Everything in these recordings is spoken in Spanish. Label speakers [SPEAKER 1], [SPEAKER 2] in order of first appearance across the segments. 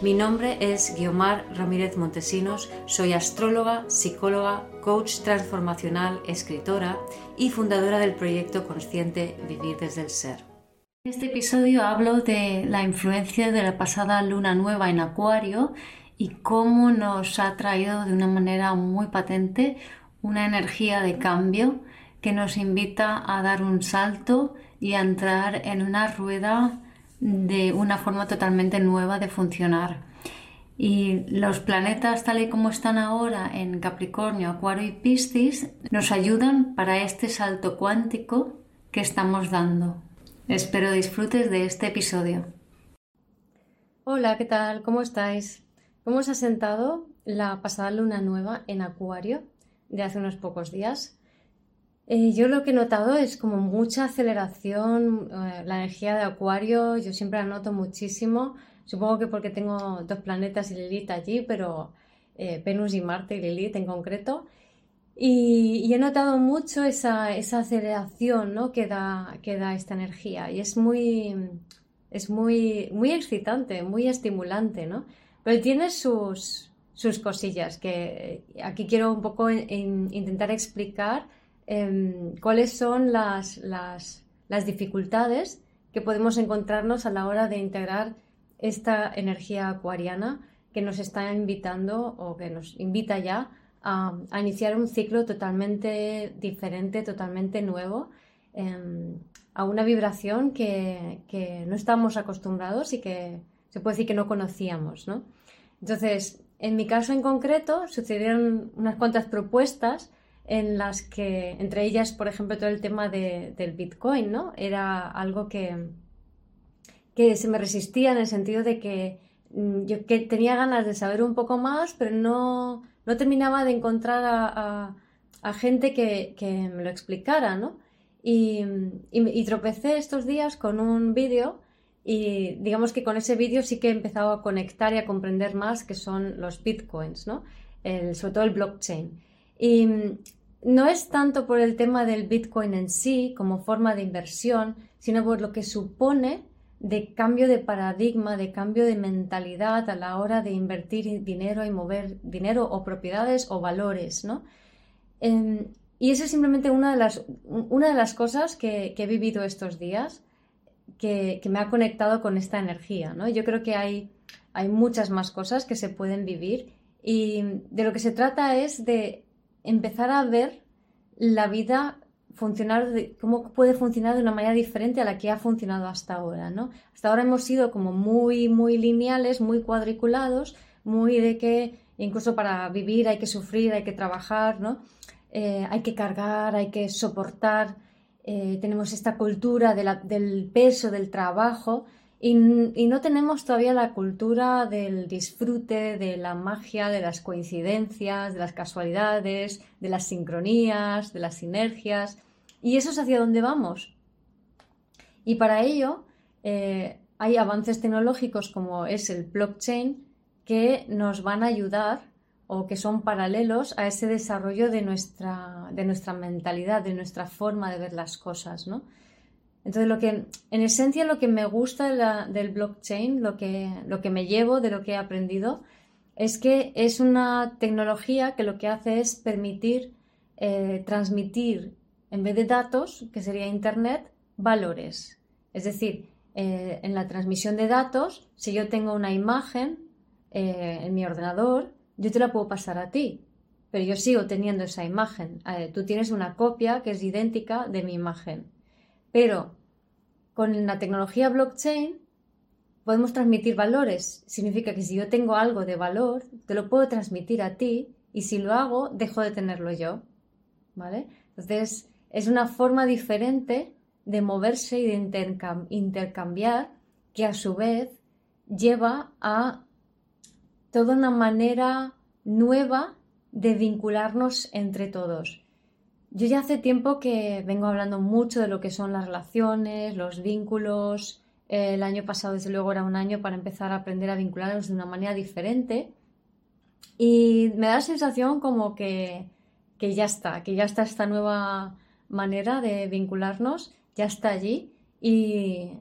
[SPEAKER 1] Mi nombre es Guiomar Ramírez Montesinos, soy astróloga, psicóloga, coach transformacional, escritora y fundadora del proyecto consciente Vivir desde el Ser. En este episodio hablo de la influencia de la pasada luna nueva en Acuario y cómo nos ha traído de una manera muy patente una energía de cambio que nos invita a dar un salto y a entrar en una rueda de una forma totalmente nueva de funcionar. Y los planetas tal y como están ahora en Capricornio, Acuario y Piscis nos ayudan para este salto cuántico que estamos dando. Espero disfrutes de este episodio. Hola, ¿qué tal? ¿Cómo estáis? ¿Cómo os ha sentado la pasada luna nueva en Acuario de hace unos pocos días? Eh, yo lo que he notado es como mucha aceleración, eh, la energía de Acuario, yo siempre la noto muchísimo, supongo que porque tengo dos planetas y Lilith allí, pero eh, Venus y Marte y Lilith en concreto. Y, he notado mucho esa, esa aceleración ¿no? que, da, que da esta energía y es muy, es muy, muy excitante, muy estimulante, ¿no? Pero tiene sus, sus cosillas que aquí quiero un poco intentar explicar Em, cuáles son las, dificultades que podemos encontrarnos a la hora de integrar esta energía acuariana que nos está invitando o que nos invita ya a, iniciar un ciclo totalmente diferente, totalmente nuevo, em, a una vibración que, no estamos acostumbrados y que se puede decir que no conocíamos. Entonces, en mi caso en concreto, sucedieron unas cuantas propuestas en las que, entre ellas, por ejemplo, todo el tema del Bitcoin, ¿no? Era algo que, que se me resistía en el sentido de que mm, yo que tenía ganas de saber un poco más, pero no, no terminaba de encontrar a, gente que, me lo explicara, ¿no? Y, y, tropecé estos días con un vídeo y digamos que con ese vídeo sí que he empezado a conectar y a comprender más que son los bitcoins, ¿no? El, sobre todo el blockchain. Y, no es tanto por el tema del Bitcoin en sí como forma de inversión, sino por lo que supone de cambio de paradigma, de cambio de mentalidad a la hora de invertir dinero y mover dinero o propiedades o valores, ¿no? Em, y eso es simplemente una de las, una de las cosas que, he vivido estos días que, me ha conectado con esta energía, ¿no? Yo creo que hay, hay muchas más cosas que se pueden vivir y de lo que se trata es de empezar a ver la vida funcionar, cómo puede funcionar de una manera diferente a la que ha funcionado hasta ahora, ¿no? Hasta ahora hemos sido como muy, muy lineales, muy cuadriculados, muy de que incluso para vivir hay que sufrir, hay que trabajar, ¿no? Eh, hay que cargar, hay que soportar, eh, tenemos esta cultura del peso del trabajo y, no tenemos todavía la cultura del disfrute, de la magia, de las coincidencias, de las casualidades, de las sincronías, de las sinergias. Y eso es hacia dónde vamos. Y para ello eh, hay avances tecnológicos como es el blockchain que nos van a ayudar o que son paralelos a ese desarrollo de nuestra, de nuestra mentalidad, de nuestra forma de ver las cosas, ¿no? Entonces, lo que, en esencia, lo que me gusta del blockchain, lo que, lo que me llevo de lo que he aprendido, es que es una tecnología que lo que hace es permitir eh, transmitir, en vez de datos, que sería Internet, valores. Es decir, eh, en la transmisión de datos, si yo tengo una imagen eh, en mi ordenador, yo te la puedo pasar a ti, pero yo sigo teniendo esa imagen. tú tienes una copia que es idéntica de mi imagen. Pero con la tecnología blockchain podemos transmitir valores. Significa que si yo tengo algo de valor, te lo puedo transmitir a ti y si lo hago, dejo de tenerlo yo. ¿Vale? Entonces, es una forma diferente de moverse y de intercambiar que a su vez lleva a toda una manera nueva de vincularnos entre todos. Yo ya hace tiempo que vengo hablando mucho de lo que son las relaciones, los vínculos. El año pasado, desde luego, era un año para empezar a aprender a vincularnos de una manera diferente. Y me da la sensación como que, que ya está, que ya está esta nueva manera de vincularnos, ya está allí. Y,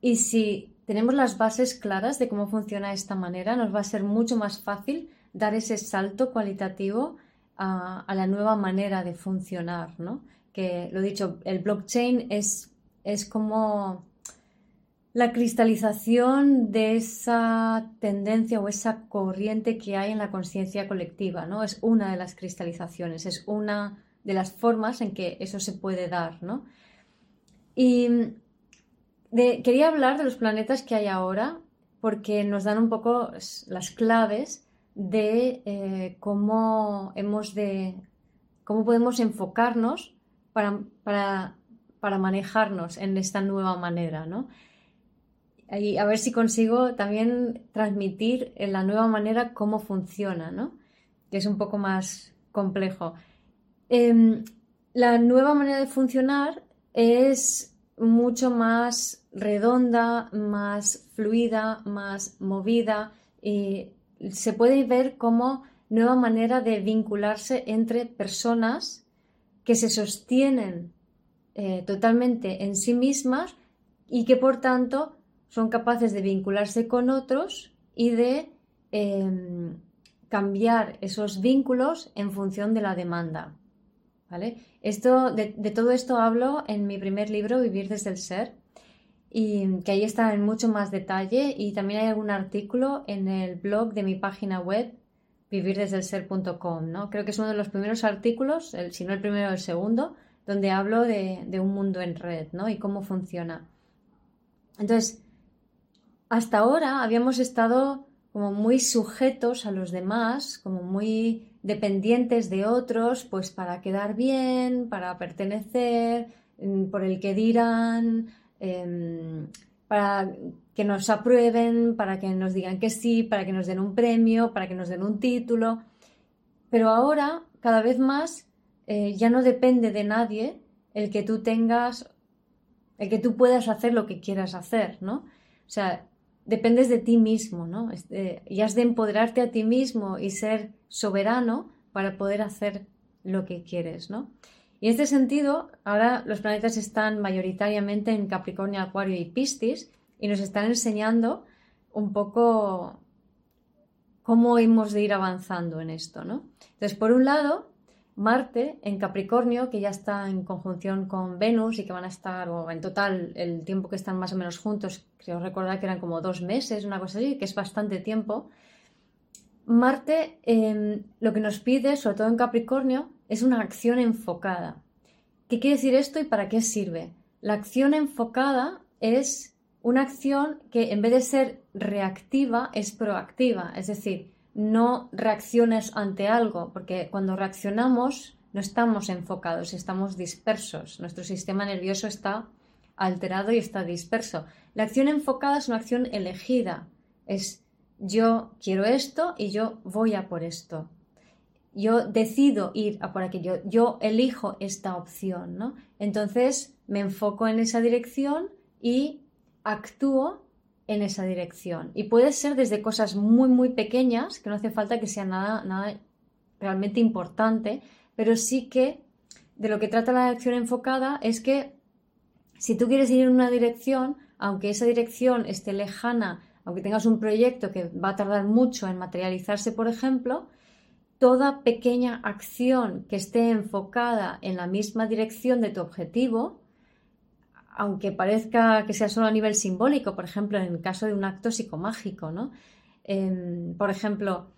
[SPEAKER 1] y si tenemos las bases claras de cómo funciona esta manera, nos va a ser mucho más fácil dar ese salto cualitativo a, la nueva manera de funcionar, ¿no? Que lo dicho, el blockchain es, es como la cristalización de esa tendencia o esa corriente que hay en la conciencia colectiva, ¿no? Es una de las cristalizaciones, es una de las formas en que eso se puede dar, ¿no? Y quería hablar de los planetas que hay ahora porque nos dan un poco las claves de eh, cómo hemos de cómo podemos enfocarnos para, para, manejarnos en esta nueva manera, ¿no? Y a ver si consigo también transmitir en la nueva manera cómo funciona, ¿no? Que es un poco más complejo. Em, la nueva manera de funcionar es mucho más redonda, más fluida, más movida y se puede ver como nueva manera de vincularse entre personas que se sostienen eh, totalmente en sí mismas y que por tanto son capaces de vincularse con otros y de em, cambiar esos vínculos en función de la demanda. ¿vale? Esto, de, de todo esto hablo en mi primer libro, Vivir desde el Ser, y que ahí está en mucho más detalle y también hay algún artículo en el blog de mi página web vivirdesdelser.com, ¿no? Creo que es uno de los primeros artículos, si no el primero o el segundo, donde hablo de, de, un mundo en red, ¿no? Y cómo funciona. Entonces, hasta ahora habíamos estado como muy sujetos a los demás, como muy dependientes de otros, pues para quedar bien, para pertenecer, mm, por el que dirán, Em, para que nos aprueben, para que nos digan que sí, para que nos den un premio, para que nos den un título. Pero ahora, cada vez más, eh, ya no depende de nadie el que tú tengas, el que tú puedas hacer lo que quieras hacer, ¿no? O sea, dependes de ti mismo, ¿no? y has de empoderarte a ti mismo y ser soberano para poder hacer lo que quieres, ¿no? Y en este sentido, ahora los planetas están mayoritariamente en Capricornio, Acuario y Piscis y nos están enseñando un poco cómo hemos de ir avanzando en esto, ¿no? Entonces, por un lado, Marte en Capricornio, que ya está en conjunción con Venus y que van a estar, o en total, el tiempo que están más o menos juntos, creo recordar que eran como dos meses, una cosa así, que es bastante tiempo. Marte em, lo que nos pide, sobre todo en Capricornio, es una acción enfocada. ¿Qué quiere decir esto y para qué sirve? La acción enfocada es una acción que en vez de ser reactiva es proactiva, es decir, no reacciones ante algo, porque cuando reaccionamos no estamos enfocados, estamos dispersos, nuestro sistema nervioso está alterado y está disperso. La acción enfocada es una acción elegida, es yo quiero esto y yo voy a por esto yo decido ir a por aquello, yo elijo esta opción, ¿no? Entonces me enfoco en esa dirección y actúo en esa dirección. Y puede ser desde cosas muy, muy pequeñas, que no hace falta que sea nada, nada realmente importante, pero sí que de lo que trata la acción enfocada es que si tú quieres ir en una dirección, aunque esa dirección esté lejana, aunque tengas un proyecto que va a tardar mucho en materializarse, por ejemplo, toda pequeña acción que esté enfocada en la misma dirección de tu objetivo, aunque parezca que sea solo a nivel simbólico, por ejemplo, en el caso de un acto psicomágico, ¿no? Em, por ejemplo,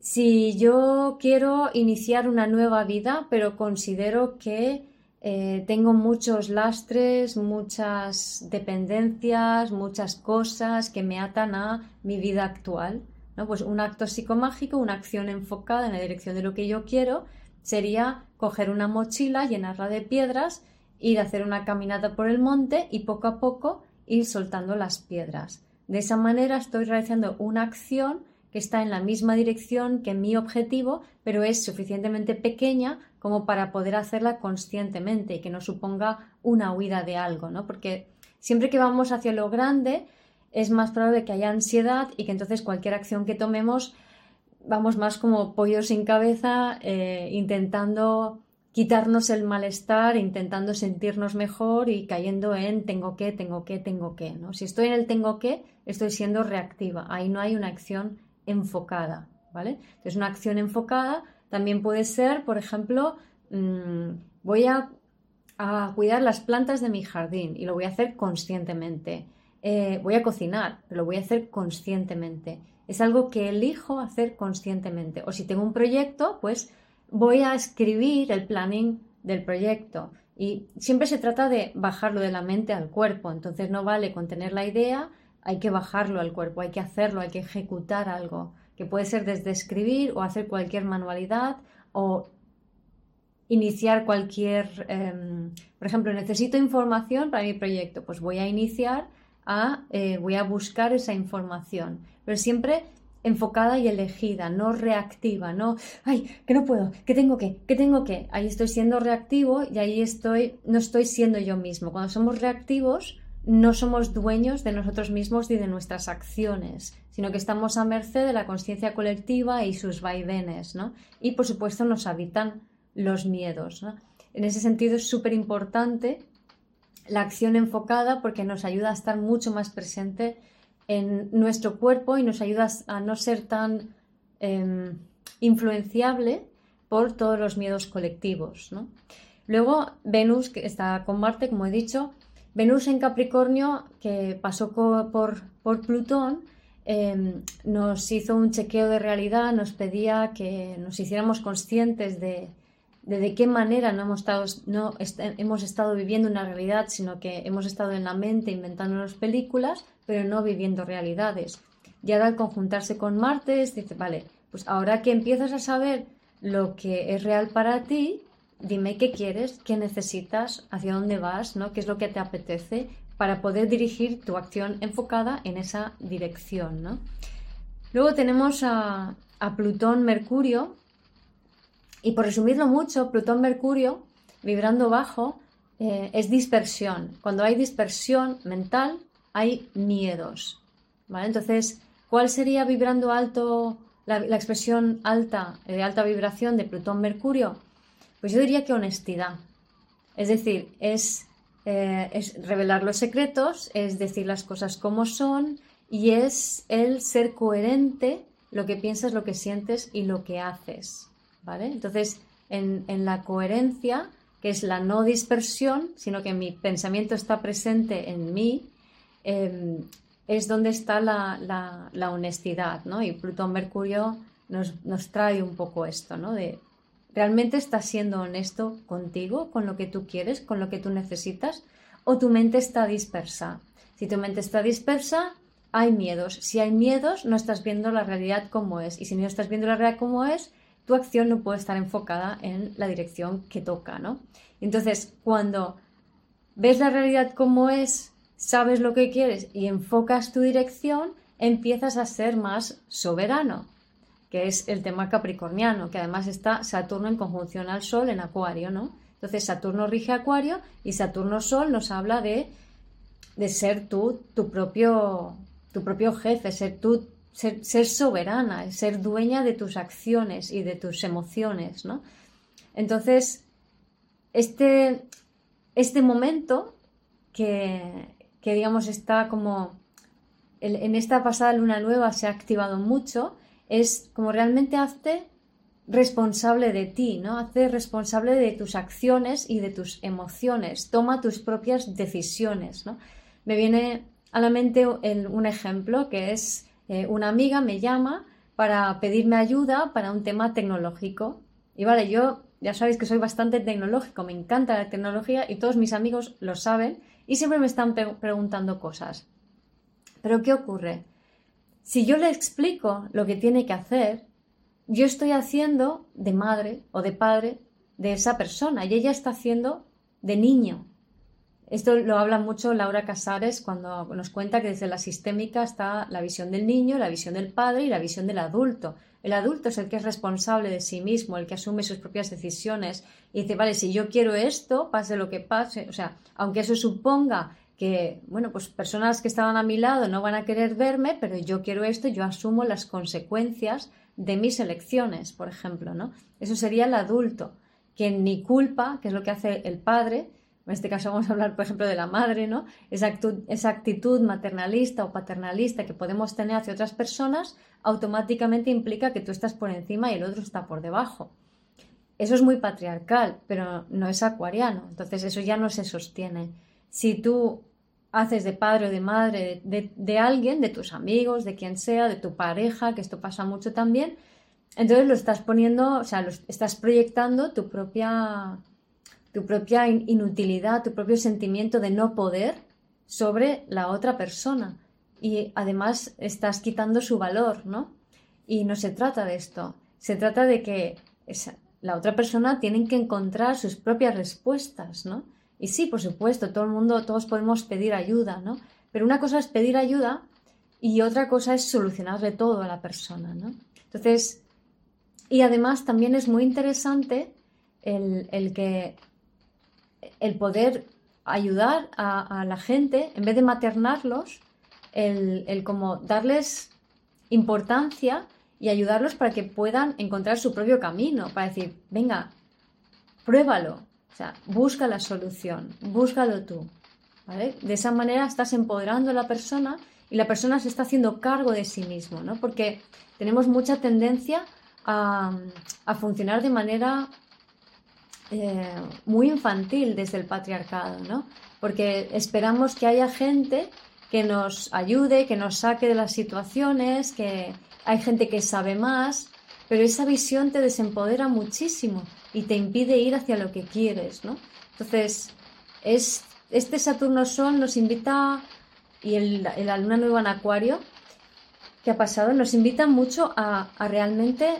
[SPEAKER 1] si yo quiero iniciar una nueva vida, pero considero que eh, tengo muchos lastres, muchas dependencias, muchas cosas que me atan a mi vida actual, pues un acto psicomágico, una acción enfocada en la dirección de lo que yo quiero, sería coger una mochila, llenarla de piedras, ir a hacer una caminata por el monte y poco a poco ir soltando las piedras. De esa manera estoy realizando una acción que
[SPEAKER 2] está en la misma dirección que mi objetivo, pero es suficientemente pequeña como para poder hacerla conscientemente y que no suponga una huida de algo, ¿no? Porque siempre que vamos hacia lo grande es más probable que haya ansiedad y que entonces cualquier acción que tomemos vamos más como pollo sin cabeza, eh, intentando quitarnos el malestar, intentando sentirnos mejor y cayendo en tengo que, tengo que, tengo que. ¿no? Si estoy en el tengo que, estoy siendo reactiva. Ahí no hay una acción enfocada. ¿vale? Entonces, una acción enfocada también puede ser, por ejemplo, mm, voy a, cuidar las plantas de mi jardín y lo voy a hacer conscientemente. Eh, voy a cocinar, pero lo voy a hacer conscientemente. Es algo que elijo hacer conscientemente. O si tengo un proyecto, pues voy a escribir el planning del proyecto. Y siempre se trata de bajarlo de la mente al cuerpo. Entonces no vale con tener la idea, hay que bajarlo al cuerpo, hay que hacerlo, hay que ejecutar algo, que puede ser desde escribir o hacer cualquier manualidad o iniciar cualquier, em, por ejemplo, necesito información para mi proyecto, pues voy a iniciar eh, voy a buscar esa información, pero siempre enfocada y elegida, no reactiva, no, ay, que no puedo, que tengo que, que tengo que. Ahí estoy siendo reactivo y ahí estoy, no estoy siendo yo mismo. Cuando somos reactivos, no somos dueños de nosotros mismos ni de nuestras acciones, sino que estamos a merced de la conciencia colectiva y sus vaivenes, ¿no? Y por supuesto nos habitan los miedos. En ese sentido es súper importante la acción enfocada porque nos ayuda a estar mucho más presente en nuestro cuerpo y nos ayuda a no ser tan em, influenciable por todos los miedos colectivos. Luego, Venus, que está con Marte, como he dicho, Venus en Capricornio, que pasó por, por Plutón, em, nos hizo un chequeo de realidad, nos pedía que nos hiciéramos conscientes de, de, qué manera no hemos estado, no hemos estado viviendo una realidad, sino que hemos estado en la mente inventándonos películas, pero no viviendo realidades. Y ahora al conjuntarse con Marte, dice, vale, pues ahora que empiezas a saber lo que es real para ti, dime qué quieres, qué necesitas, hacia dónde vas, ¿no? qué es lo que te apetece para poder dirigir tu acción enfocada en esa dirección. ¿no? Luego tenemos a, a Plutón, Mercurio, y por resumirlo mucho, Plutón-Mercurio, vibrando bajo, eh, es dispersión. Cuando hay dispersión mental, hay miedos. ¿vale? Entonces, ¿cuál sería vibrando alto, la, expresión alta, de alta vibración de Plutón-Mercurio? Pues yo diría que honestidad. Es decir, eh, es revelar los secretos, es decir las cosas como son y es el ser coherente, lo que piensas, lo que sientes y lo que haces. Entonces, en, la coherencia, que es la no dispersión, sino que mi pensamiento está presente en mí, em, es donde está la, honestidad, ¿no? Y Plutón Mercurio nos, trae un poco esto, ¿no? De realmente estás siendo honesto contigo, con lo que tú quieres, con lo que tú necesitas, o tu mente está dispersa. Si tu mente está dispersa, hay miedos. Si hay miedos, no estás viendo la realidad como es. Y si no estás viendo la realidad como es, tu acción no puede estar enfocada en la dirección que toca, ¿no? Entonces, cuando ves la realidad como es, sabes lo que quieres y enfocas tu dirección, empiezas a ser más soberano, que es el tema capricorniano, que además está Saturno en conjunción al Sol en Acuario, ¿no? Entonces Saturno rige Acuario y Saturno Sol nos habla de, de ser tú tu propio, tu propio jefe, ser tú ser, soberana, ser dueña de tus acciones y de tus emociones, ¿no? Entonces, este, este momento que, digamos está como en esta pasada luna nueva se ha activado mucho, es como realmente hazte responsable de ti, ¿no? Hazte responsable de tus acciones y de tus emociones. Toma tus propias decisiones, ¿no? Me viene a la mente un ejemplo que es eh, una amiga me llama para pedirme ayuda para un tema tecnológico. Y vale, yo ya sabéis que soy bastante tecnológico, me encanta la tecnología y todos mis amigos lo saben y siempre me están preguntando cosas. Pero ¿qué ocurre? Si yo le explico lo que tiene que hacer, yo estoy haciendo de madre o de padre de esa persona y ella está haciendo de niño. Esto lo habla mucho Laura Casares cuando nos cuenta que desde la sistémica está la visión del niño, la visión del padre y la visión del adulto. El adulto es el que es responsable de sí mismo, el que asume sus propias decisiones y dice, vale, si yo quiero esto, pase lo que pase, o sea, aunque eso suponga que, bueno, pues personas que estaban a mi lado no van a querer verme, pero yo quiero esto, yo asumo las consecuencias de mis elecciones, por ejemplo, ¿no? Eso sería el adulto, que ni culpa, que es lo que hace el padre, en este caso vamos a hablar, por ejemplo, de la madre, ¿no? Esa actitud, maternalista o paternalista que podemos tener hacia otras personas automáticamente implica que tú estás por encima y el otro está por debajo. Eso es muy patriarcal, pero no es acuariano, entonces eso ya no se sostiene. Si tú haces de padre o de madre de, de alguien, de tus amigos, de quien sea, de tu pareja, que esto pasa mucho también, entonces lo estás poniendo, o sea, lo estás proyectando tu propia tu propia inutilidad, tu propio sentimiento de no poder sobre la otra persona. Y además estás quitando su valor, ¿no? Y no se trata de esto. Se trata de que la otra persona tiene que encontrar sus propias respuestas, ¿no? Y sí, por supuesto, todo el mundo, todos podemos pedir ayuda, ¿no? Pero una cosa es pedir ayuda y otra cosa es solucionarle todo a la persona, ¿no? Entonces, y además también es muy interesante el, el que el poder ayudar a, la gente, en vez de maternarlos, el, como darles importancia y ayudarlos para que puedan encontrar su propio camino, para decir, venga, pruébalo, o sea, busca la solución, búscalo tú. De esa manera estás empoderando a la persona y la persona se está haciendo cargo de sí mismo, ¿no? Porque tenemos mucha tendencia a, a funcionar de manera eh, muy infantil desde el patriarcado, ¿no? Porque esperamos que haya gente que nos ayude, que nos saque de las situaciones, que hay gente que sabe más, pero esa visión te desempodera muchísimo y te impide ir hacia lo que quieres, ¿no? Entonces, es, este Saturno Sol nos invita, y el, la Luna Nueva en Acuario, que ha pasado, nos invita mucho a, a realmente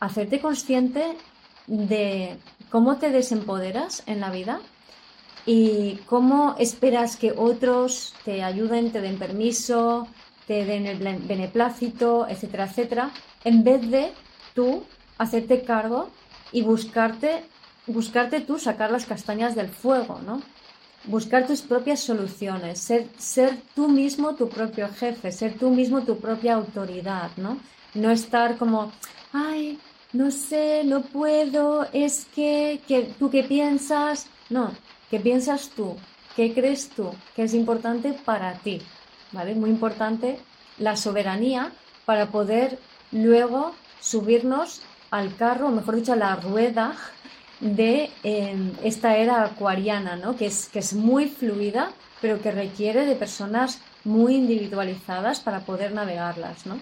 [SPEAKER 2] hacerte consciente de cómo te desempoderas en la vida y cómo esperas que otros te ayuden, te den permiso, te den el beneplácito, etcétera, etcétera, en vez de tú hacerte cargo y buscarte, buscarte tú sacar las castañas del fuego, ¿no? Buscar tus propias soluciones, ser, ser tú mismo tu propio jefe, ser tú mismo tu propia autoridad, ¿no? No estar como, ay, no sé, no puedo, es que, tú qué piensas, no, ¿qué piensas tú? ¿Qué crees tú que es importante para ti? ¿Vale? Muy importante la soberanía para poder luego subirnos al carro, o mejor dicho, a la rueda de em, esta era acuariana, ¿no? que, es, que es muy fluida, pero que requiere de personas muy individualizadas para poder navegarlas. ¿no?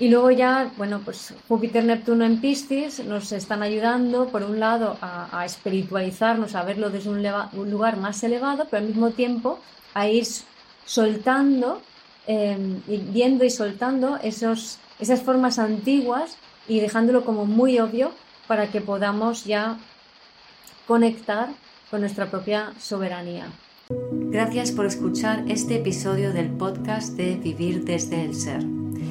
[SPEAKER 2] Y luego ya, bueno, pues Júpiter, Neptuno en Piscis nos están ayudando, por un lado, a, espiritualizarnos, a verlo desde un, lugar más elevado, pero al mismo tiempo a ir soltando, em, viendo y soltando esos, esas formas antiguas y dejándolo como muy obvio para que podamos ya conectar con nuestra propia soberanía.
[SPEAKER 1] Gracias por escuchar este episodio del podcast de Vivir desde el Ser.